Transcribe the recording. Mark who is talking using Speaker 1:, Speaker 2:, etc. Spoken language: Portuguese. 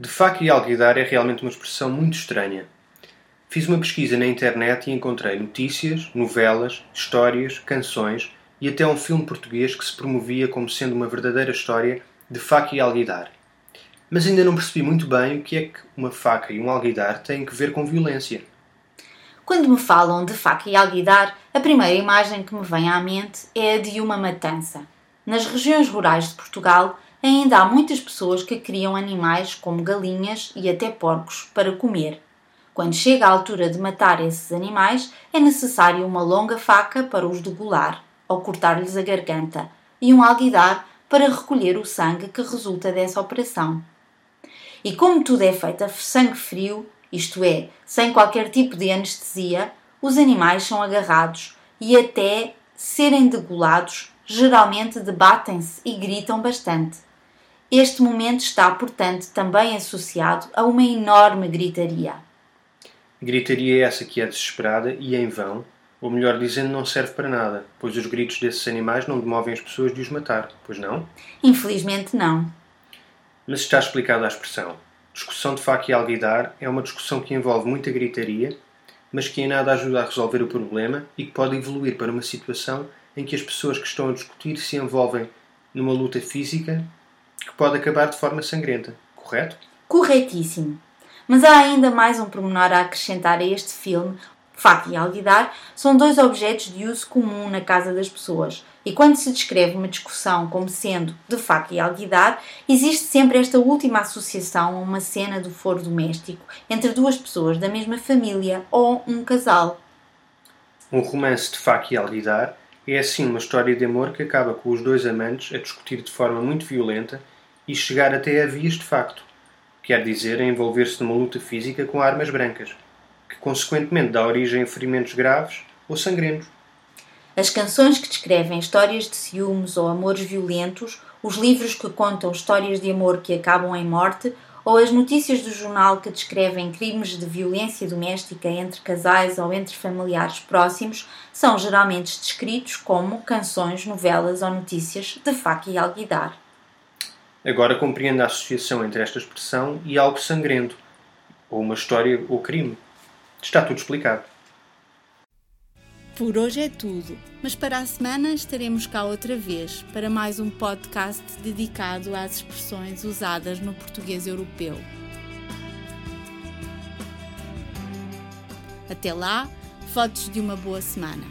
Speaker 1: De faca e alguidar é realmente uma expressão muito estranha. Fiz uma pesquisa na internet e encontrei notícias, novelas, histórias, canções e até um filme português que se promovia como sendo uma verdadeira história de faca e alguidar. Mas ainda não percebi muito bem o que é que uma faca e um alguidar têm que ver com violência.
Speaker 2: Quando me falam de faca e alguidar, a primeira imagem que me vem à mente é a de uma matança. Nas regiões rurais de Portugal, ainda há muitas pessoas que criam animais como galinhas e até porcos para comer. Quando chega a altura de matar esses animais, é necessário uma longa faca para os degolar, ou cortar-lhes a garganta, e um alguidar para recolher o sangue que resulta dessa operação. E como tudo é feito a sangue frio, isto é, sem qualquer tipo de anestesia, os animais são agarrados e até serem degolados, geralmente debatem-se e gritam bastante. Este momento está, portanto, também associado a uma enorme gritaria.
Speaker 1: Gritaria essa que é desesperada e em vão, ou melhor dizendo, não serve para nada, pois os gritos desses animais não demovem as pessoas de os matar, pois não?
Speaker 2: Infelizmente não.
Speaker 1: Mas está explicada a expressão. Discussão de faca e alguidar é uma discussão que envolve muita gritaria, mas que em nada ajuda a resolver o problema e que pode evoluir para uma situação em que as pessoas que estão a discutir se envolvem numa luta física que pode acabar de forma sangrenta, correto?
Speaker 2: Corretíssimo. Mas há ainda mais um pormenor a acrescentar a este filme. Faca e alguidar são dois objetos de uso comum na casa das pessoas, e quando se descreve uma discussão como sendo de faca e alguidar, existe sempre esta última associação a uma cena do foro doméstico entre duas pessoas da mesma família ou um casal.
Speaker 1: Um romance de faca e alguidar é assim uma história de amor que acaba com os dois amantes a discutir de forma muito violenta e chegar até a vias de facto, quer dizer, envolver-se numa luta física com armas brancas, que consequentemente dá origem a ferimentos graves ou sangrentos.
Speaker 2: As canções que descrevem histórias de ciúmes ou amores violentos, os livros que contam histórias de amor que acabam em morte, ou as notícias do jornal que descrevem crimes de violência doméstica entre casais ou entre familiares próximos, são geralmente descritos como canções, novelas ou notícias de faca e alguidar.
Speaker 1: Agora compreendo a associação entre esta expressão e algo sangrento, ou uma história ou crime. Está tudo explicado.
Speaker 3: Por hoje é tudo, mas para a semana estaremos cá outra vez para mais um podcast dedicado às expressões usadas no português europeu. Até lá, fotos de uma boa semana.